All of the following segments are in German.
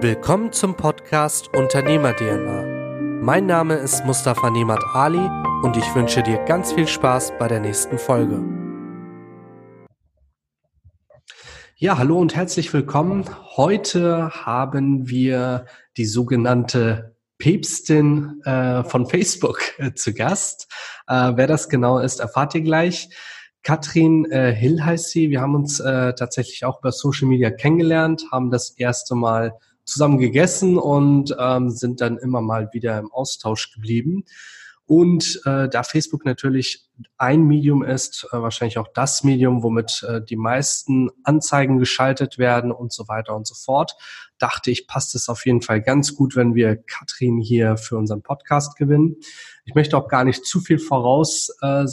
Willkommen zum Podcast Unternehmer DNA. Mein Name ist Mustafa Nemat Ali und ich wünsche dir ganz viel Spaß bei der nächsten Folge. Ja, hallo und herzlich willkommen. Heute haben wir die sogenannte Päpstin äh, von Facebook äh, zu Gast. Äh, wer das genau ist, erfahrt ihr gleich. Katrin äh, Hill heißt sie. Wir haben uns äh, tatsächlich auch über Social Media kennengelernt, haben das erste Mal zusammen gegessen und ähm, sind dann immer mal wieder im Austausch geblieben. Und äh, da Facebook natürlich ein Medium ist, äh, wahrscheinlich auch das Medium, womit äh, die meisten Anzeigen geschaltet werden und so weiter und so fort, dachte ich, passt es auf jeden Fall ganz gut, wenn wir Katrin hier für unseren Podcast gewinnen. Ich möchte auch gar nicht zu viel voraus äh.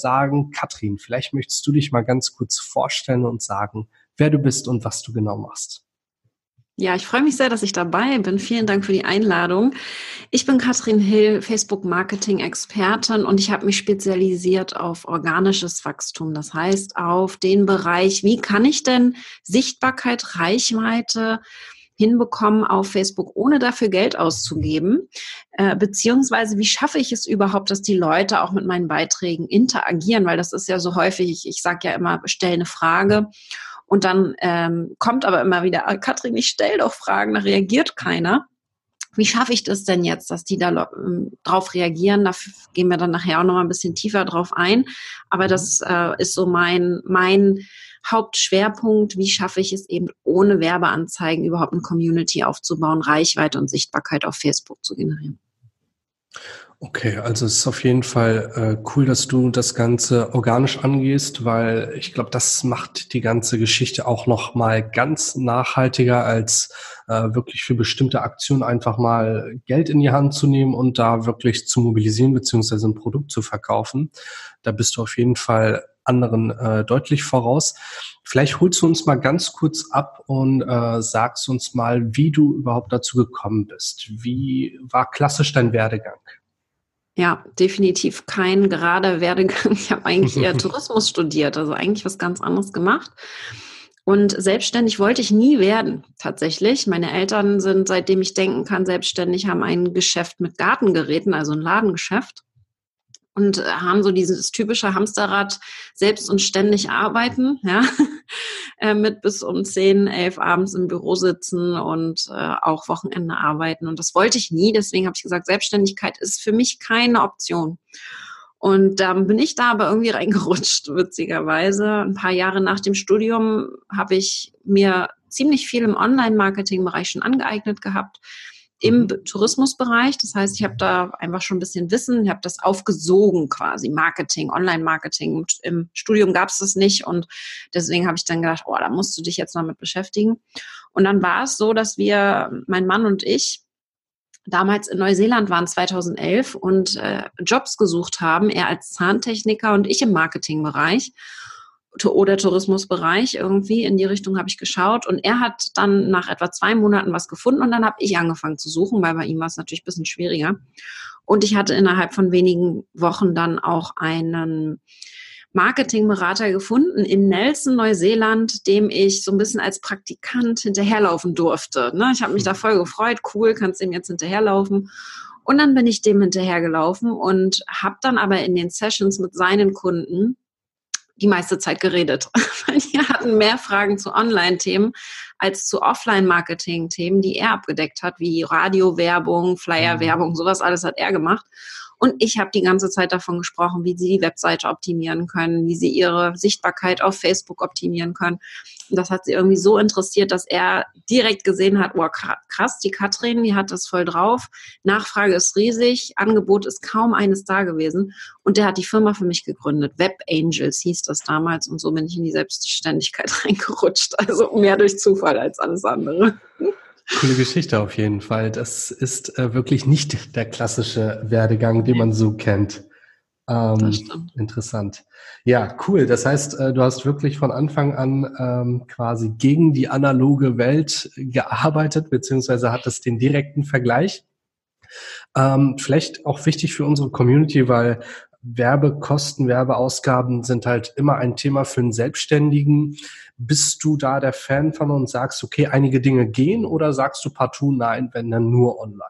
Katrin, vielleicht möchtest du dich mal ganz kurz vorstellen und sagen, wer du bist und was du genau machst. Ja, ich freue mich sehr, dass ich dabei bin. Vielen Dank für die Einladung. Ich bin Katrin Hill, Facebook-Marketing-Expertin und ich habe mich spezialisiert auf organisches Wachstum. Das heißt auf den Bereich, wie kann ich denn Sichtbarkeit, Reichweite hinbekommen auf Facebook, ohne dafür Geld auszugeben? Äh, beziehungsweise wie schaffe ich es überhaupt, dass die Leute auch mit meinen Beiträgen interagieren? Weil das ist ja so häufig, ich, ich sage ja immer, stell eine Frage. Und dann ähm, kommt aber immer wieder, ah, Katrin, ich stell doch Fragen, da reagiert keiner. Wie schaffe ich das denn jetzt, dass die da ähm, drauf reagieren? Da gehen wir dann nachher auch noch mal ein bisschen tiefer drauf ein. Aber das äh, ist so mein, mein Hauptschwerpunkt. Wie schaffe ich es eben ohne Werbeanzeigen überhaupt eine Community aufzubauen, Reichweite und Sichtbarkeit auf Facebook zu generieren? Okay, also es ist auf jeden Fall äh, cool, dass du das Ganze organisch angehst, weil ich glaube, das macht die ganze Geschichte auch noch mal ganz nachhaltiger, als äh, wirklich für bestimmte Aktionen einfach mal Geld in die Hand zu nehmen und da wirklich zu mobilisieren beziehungsweise ein Produkt zu verkaufen. Da bist du auf jeden Fall anderen äh, deutlich voraus. Vielleicht holst du uns mal ganz kurz ab und äh, sagst uns mal, wie du überhaupt dazu gekommen bist. Wie war klassisch dein Werdegang? Ja, definitiv kein gerader Werdegang. Ich habe eigentlich eher Tourismus studiert, also eigentlich was ganz anderes gemacht. Und selbstständig wollte ich nie werden, tatsächlich. Meine Eltern sind, seitdem ich denken kann, selbstständig, haben ein Geschäft mit Gartengeräten, also ein Ladengeschäft und haben so dieses typische Hamsterrad selbst und ständig arbeiten, ja, äh, mit bis um zehn, elf abends im Büro sitzen und äh, auch Wochenende arbeiten. Und das wollte ich nie. Deswegen habe ich gesagt, Selbstständigkeit ist für mich keine Option. Und dann bin ich da aber irgendwie reingerutscht, witzigerweise. Ein paar Jahre nach dem Studium habe ich mir ziemlich viel im Online-Marketing-Bereich schon angeeignet gehabt im mhm. Tourismusbereich. Das heißt, ich habe da einfach schon ein bisschen Wissen, ich habe das aufgesogen quasi, Marketing, Online-Marketing. Im Studium gab es das nicht und deswegen habe ich dann gedacht, oh, da musst du dich jetzt mal mit beschäftigen. Und dann war es so, dass wir, mein Mann und ich, damals in Neuseeland waren 2011 und äh, Jobs gesucht haben, er als Zahntechniker und ich im Marketingbereich oder Tourismusbereich irgendwie. In die Richtung habe ich geschaut. Und er hat dann nach etwa zwei Monaten was gefunden und dann habe ich angefangen zu suchen, weil bei ihm war es natürlich ein bisschen schwieriger. Und ich hatte innerhalb von wenigen Wochen dann auch einen Marketingberater gefunden in Nelson, Neuseeland, dem ich so ein bisschen als Praktikant hinterherlaufen durfte. Ne? Ich habe mich da voll gefreut, cool, kannst dem jetzt hinterherlaufen. Und dann bin ich dem hinterhergelaufen und habe dann aber in den Sessions mit seinen Kunden die meiste Zeit geredet. Wir hatten mehr Fragen zu Online-Themen als zu Offline-Marketing-Themen, die er abgedeckt hat, wie Radio-Werbung, Flyer-Werbung, mhm. sowas alles hat er gemacht. Und ich habe die ganze Zeit davon gesprochen, wie sie die Webseite optimieren können, wie sie ihre Sichtbarkeit auf Facebook optimieren können. Und das hat sie irgendwie so interessiert, dass er direkt gesehen hat, oh krass, die Katrin, die hat das voll drauf. Nachfrage ist riesig, Angebot ist kaum eines da gewesen. Und der hat die Firma für mich gegründet. Web Angels hieß das damals. Und so bin ich in die Selbstständigkeit reingerutscht. Also mehr durch Zufall als alles andere. Coole Geschichte auf jeden Fall. Das ist äh, wirklich nicht der klassische Werdegang, den man so kennt. Ähm, interessant. Ja, cool. Das heißt, äh, du hast wirklich von Anfang an ähm, quasi gegen die analoge Welt gearbeitet, beziehungsweise hattest den direkten Vergleich. Ähm, vielleicht auch wichtig für unsere Community, weil Werbekosten, Werbeausgaben sind halt immer ein Thema für einen Selbstständigen. Bist du da der Fan von und sagst, okay, einige Dinge gehen oder sagst du partout nein, wenn dann nur online?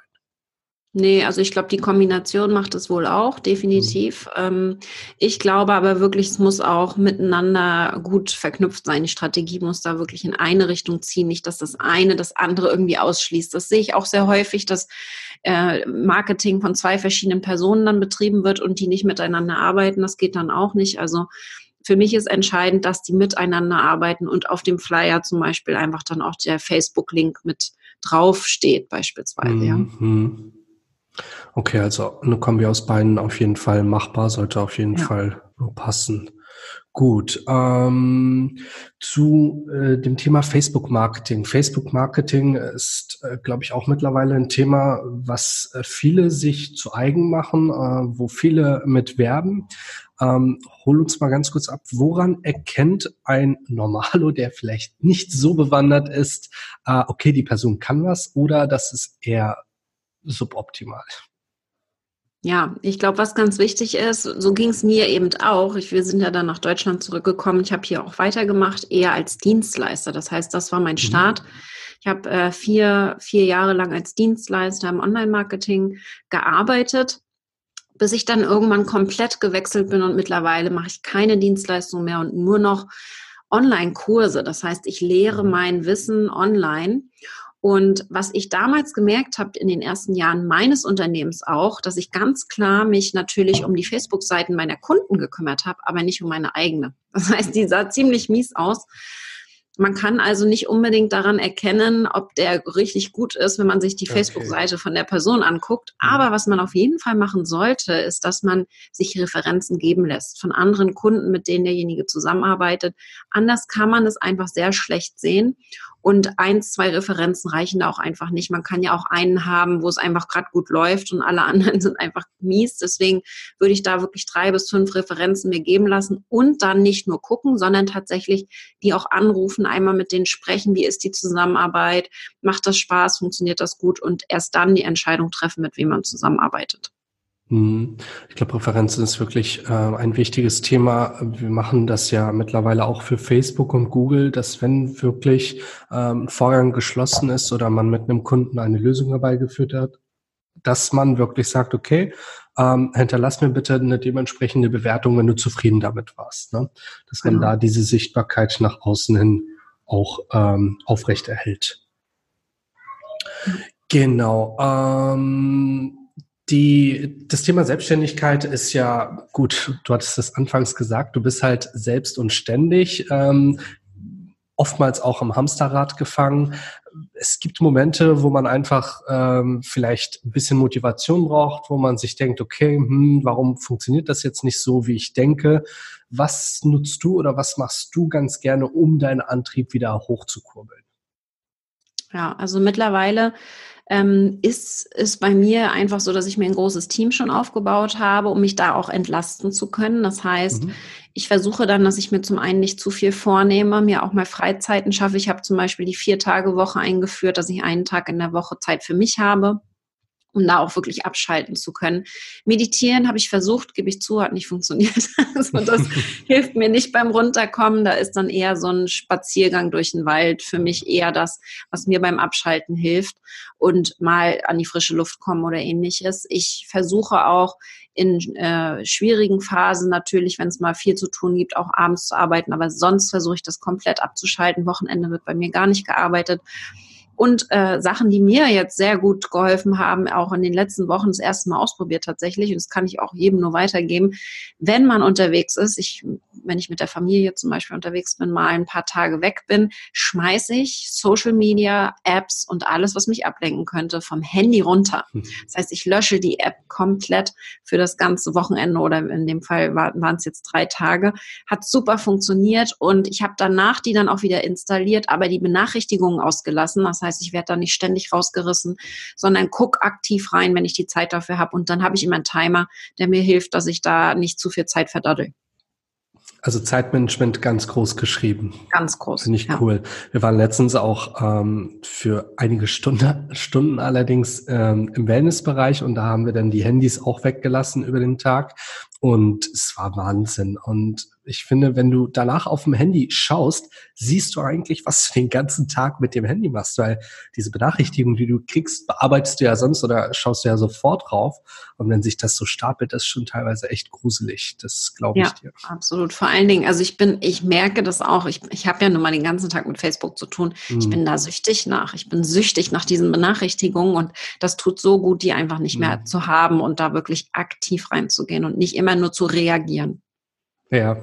Nee, also ich glaube, die Kombination macht es wohl auch, definitiv. Mhm. Ähm, ich glaube aber wirklich, es muss auch miteinander gut verknüpft sein. Die Strategie muss da wirklich in eine Richtung ziehen, nicht, dass das eine das andere irgendwie ausschließt. Das sehe ich auch sehr häufig, dass äh, Marketing von zwei verschiedenen Personen dann betrieben wird und die nicht miteinander arbeiten. Das geht dann auch nicht. Also für mich ist entscheidend, dass die miteinander arbeiten und auf dem Flyer zum Beispiel einfach dann auch der Facebook-Link mit draufsteht, beispielsweise. Mhm. Ja. Okay, also eine Kombi aus beiden auf jeden Fall machbar, sollte auf jeden ja. Fall passen. Gut, ähm, zu äh, dem Thema Facebook-Marketing. Facebook-Marketing ist, äh, glaube ich, auch mittlerweile ein Thema, was äh, viele sich zu eigen machen, äh, wo viele mit werben. Ähm, hol uns mal ganz kurz ab, woran erkennt ein Normalo, der vielleicht nicht so bewandert ist, äh, okay, die Person kann was oder das ist eher suboptimal? Ja, ich glaube, was ganz wichtig ist, so ging es mir eben auch. Ich, wir sind ja dann nach Deutschland zurückgekommen. Ich habe hier auch weitergemacht, eher als Dienstleister. Das heißt, das war mein mhm. Start. Ich habe äh, vier, vier Jahre lang als Dienstleister im Online-Marketing gearbeitet, bis ich dann irgendwann komplett gewechselt bin und mittlerweile mache ich keine Dienstleistung mehr und nur noch Online-Kurse. Das heißt, ich lehre mhm. mein Wissen online. Und was ich damals gemerkt habe in den ersten Jahren meines Unternehmens auch, dass ich ganz klar mich natürlich um die Facebook-Seiten meiner Kunden gekümmert habe, aber nicht um meine eigene. Das heißt, die sah ziemlich mies aus. Man kann also nicht unbedingt daran erkennen, ob der richtig gut ist, wenn man sich die okay. Facebook-Seite von der Person anguckt. Mhm. Aber was man auf jeden Fall machen sollte, ist, dass man sich Referenzen geben lässt von anderen Kunden, mit denen derjenige zusammenarbeitet. Anders kann man es einfach sehr schlecht sehen. Und eins, zwei Referenzen reichen da auch einfach nicht. Man kann ja auch einen haben, wo es einfach gerade gut läuft und alle anderen sind einfach mies. Deswegen würde ich da wirklich drei bis fünf Referenzen mir geben lassen und dann nicht nur gucken, sondern tatsächlich die auch anrufen, einmal mit denen sprechen, wie ist die Zusammenarbeit, macht das Spaß, funktioniert das gut und erst dann die Entscheidung treffen, mit wem man zusammenarbeitet. Mhm. Ich glaube, Präferenzen ist wirklich äh, ein wichtiges Thema. Wir machen das ja mittlerweile auch für Facebook und Google, dass wenn wirklich ähm, Vorgang geschlossen ist oder man mit einem Kunden eine Lösung herbeigeführt hat, dass man wirklich sagt, okay, ähm, hinterlass mir bitte eine dementsprechende Bewertung, wenn du zufrieden damit warst. Ne? Dass man genau. da diese Sichtbarkeit nach außen hin auch ähm, aufrechterhält. Genau. Ähm, die, das Thema Selbstständigkeit ist ja gut. Du hattest es anfangs gesagt. Du bist halt selbst und ständig, ähm, oftmals auch am Hamsterrad gefangen. Es gibt Momente, wo man einfach ähm, vielleicht ein bisschen Motivation braucht, wo man sich denkt, okay, hm, warum funktioniert das jetzt nicht so, wie ich denke? Was nutzt du oder was machst du ganz gerne, um deinen Antrieb wieder hochzukurbeln? Ja, also mittlerweile ähm, ist es bei mir einfach so, dass ich mir ein großes Team schon aufgebaut habe, um mich da auch entlasten zu können. Das heißt, mhm. ich versuche dann, dass ich mir zum einen nicht zu viel vornehme, mir auch mal Freizeiten schaffe. Ich habe zum Beispiel die Vier-Tage-Woche eingeführt, dass ich einen Tag in der Woche Zeit für mich habe um da auch wirklich abschalten zu können. Meditieren habe ich versucht, gebe ich zu, hat nicht funktioniert. Also das hilft mir nicht beim Runterkommen. Da ist dann eher so ein Spaziergang durch den Wald für mich eher das, was mir beim Abschalten hilft und mal an die frische Luft kommen oder ähnliches. Ich versuche auch in äh, schwierigen Phasen natürlich, wenn es mal viel zu tun gibt, auch abends zu arbeiten. Aber sonst versuche ich das komplett abzuschalten. Wochenende wird bei mir gar nicht gearbeitet. Und äh, Sachen, die mir jetzt sehr gut geholfen haben, auch in den letzten Wochen das erste Mal ausprobiert tatsächlich, und das kann ich auch jedem nur weitergeben, wenn man unterwegs ist, ich, wenn ich mit der Familie zum Beispiel unterwegs bin, mal ein paar Tage weg bin, schmeiße ich Social Media, Apps und alles, was mich ablenken könnte, vom Handy runter. Hm. Das heißt, ich lösche die App komplett für das ganze Wochenende oder in dem Fall waren es jetzt drei Tage. Hat super funktioniert und ich habe danach die dann auch wieder installiert, aber die Benachrichtigungen ausgelassen. Das heißt, ich werde da nicht ständig rausgerissen, sondern guck aktiv rein, wenn ich die Zeit dafür habe. Und dann habe ich immer einen Timer, der mir hilft, dass ich da nicht zu viel Zeit verdaddel. Also Zeitmanagement ganz groß geschrieben. Ganz groß. Finde ich ja. cool. Wir waren letztens auch ähm, für einige Stunde, Stunden allerdings ähm, im Wellnessbereich und da haben wir dann die Handys auch weggelassen über den Tag. Und es war Wahnsinn. Und ich finde, wenn du danach auf dem Handy schaust, siehst du eigentlich, was du den ganzen Tag mit dem Handy machst, weil diese Benachrichtigung, die du kriegst, bearbeitest du ja sonst oder schaust du ja sofort drauf. Und wenn sich das so stapelt, ist schon teilweise echt gruselig. Das glaube ich ja, dir. Absolut. Vor allen Dingen, also ich bin, ich merke das auch. Ich, ich habe ja nun mal den ganzen Tag mit Facebook zu tun. Mhm. Ich bin da süchtig nach. Ich bin süchtig nach diesen Benachrichtigungen und das tut so gut, die einfach nicht mehr mhm. zu haben und da wirklich aktiv reinzugehen und nicht immer nur zu reagieren. Ja,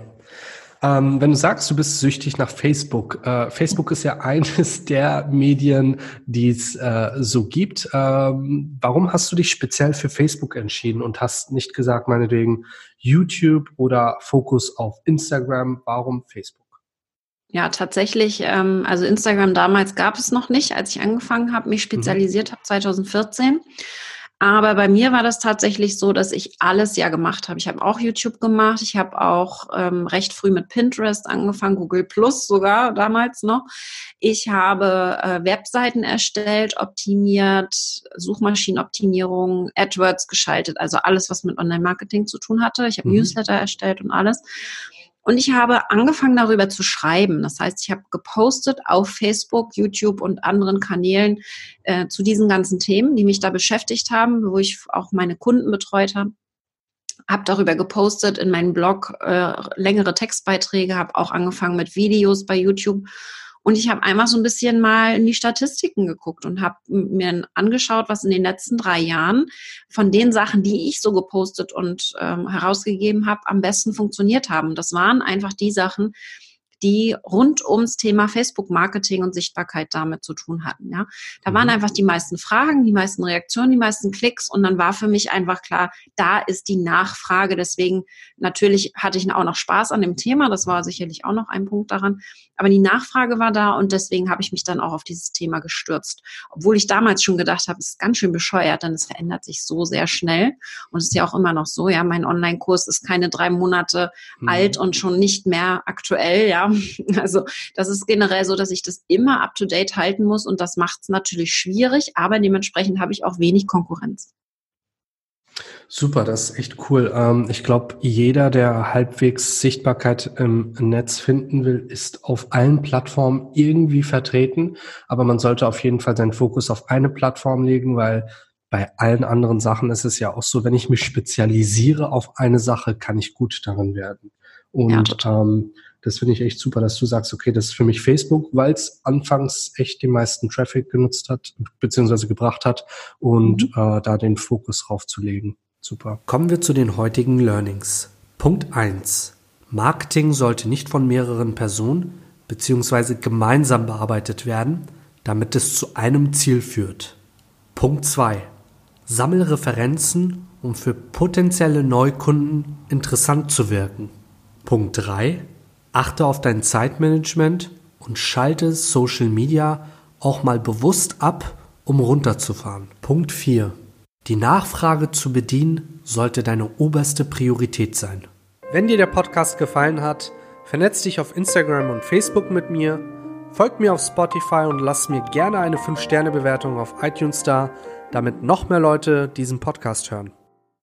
ähm, wenn du sagst, du bist süchtig nach Facebook, äh, Facebook ist ja eines der Medien, die es äh, so gibt. Ähm, warum hast du dich speziell für Facebook entschieden und hast nicht gesagt, meinetwegen YouTube oder Fokus auf Instagram? Warum Facebook? Ja, tatsächlich. Ähm, also Instagram damals gab es noch nicht, als ich angefangen habe, mich mhm. spezialisiert mhm. habe, 2014. Aber bei mir war das tatsächlich so, dass ich alles ja gemacht habe. Ich habe auch YouTube gemacht. Ich habe auch ähm, recht früh mit Pinterest angefangen, Google Plus sogar damals noch. Ich habe äh, Webseiten erstellt, optimiert, Suchmaschinenoptimierung, AdWords geschaltet, also alles, was mit Online-Marketing zu tun hatte. Ich habe mhm. Newsletter erstellt und alles. Und ich habe angefangen darüber zu schreiben. Das heißt, ich habe gepostet auf Facebook, YouTube und anderen Kanälen äh, zu diesen ganzen Themen, die mich da beschäftigt haben, wo ich auch meine Kunden betreut habe. Habe darüber gepostet in meinem Blog äh, längere Textbeiträge, habe auch angefangen mit Videos bei YouTube und ich habe einfach so ein bisschen mal in die Statistiken geguckt und habe mir angeschaut, was in den letzten drei Jahren von den Sachen, die ich so gepostet und ähm, herausgegeben habe, am besten funktioniert haben. Das waren einfach die Sachen, die rund ums Thema Facebook-Marketing und Sichtbarkeit damit zu tun hatten. Ja, da waren mhm. einfach die meisten Fragen, die meisten Reaktionen, die meisten Klicks und dann war für mich einfach klar, da ist die Nachfrage. Deswegen natürlich hatte ich auch noch Spaß an dem Thema. Das war sicherlich auch noch ein Punkt daran. Aber die Nachfrage war da und deswegen habe ich mich dann auch auf dieses Thema gestürzt. Obwohl ich damals schon gedacht habe, es ist ganz schön bescheuert, denn es verändert sich so sehr schnell. Und es ist ja auch immer noch so, ja, mein Online-Kurs ist keine drei Monate mhm. alt und schon nicht mehr aktuell, ja. Also das ist generell so, dass ich das immer up-to-date halten muss und das macht es natürlich schwierig, aber dementsprechend habe ich auch wenig Konkurrenz. Super, das ist echt cool. Ähm, ich glaube, jeder, der halbwegs Sichtbarkeit im Netz finden will, ist auf allen Plattformen irgendwie vertreten. Aber man sollte auf jeden Fall seinen Fokus auf eine Plattform legen, weil bei allen anderen Sachen ist es ja auch so, wenn ich mich spezialisiere auf eine Sache, kann ich gut darin werden. Und ja, ähm, das finde ich echt super, dass du sagst, okay, das ist für mich Facebook, weil es anfangs echt den meisten Traffic genutzt hat, beziehungsweise gebracht hat und mhm. äh, da den Fokus drauf zu legen. Super. Kommen wir zu den heutigen Learnings. Punkt 1. Marketing sollte nicht von mehreren Personen beziehungsweise gemeinsam bearbeitet werden, damit es zu einem Ziel führt. Punkt 2. Sammel Referenzen, um für potenzielle Neukunden interessant zu wirken. Punkt 3. Achte auf dein Zeitmanagement und schalte Social Media auch mal bewusst ab, um runterzufahren. Punkt 4. Die Nachfrage zu bedienen sollte deine oberste Priorität sein. Wenn dir der Podcast gefallen hat, vernetz dich auf Instagram und Facebook mit mir, folg mir auf Spotify und lass mir gerne eine 5-Sterne-Bewertung auf iTunes da, damit noch mehr Leute diesen Podcast hören.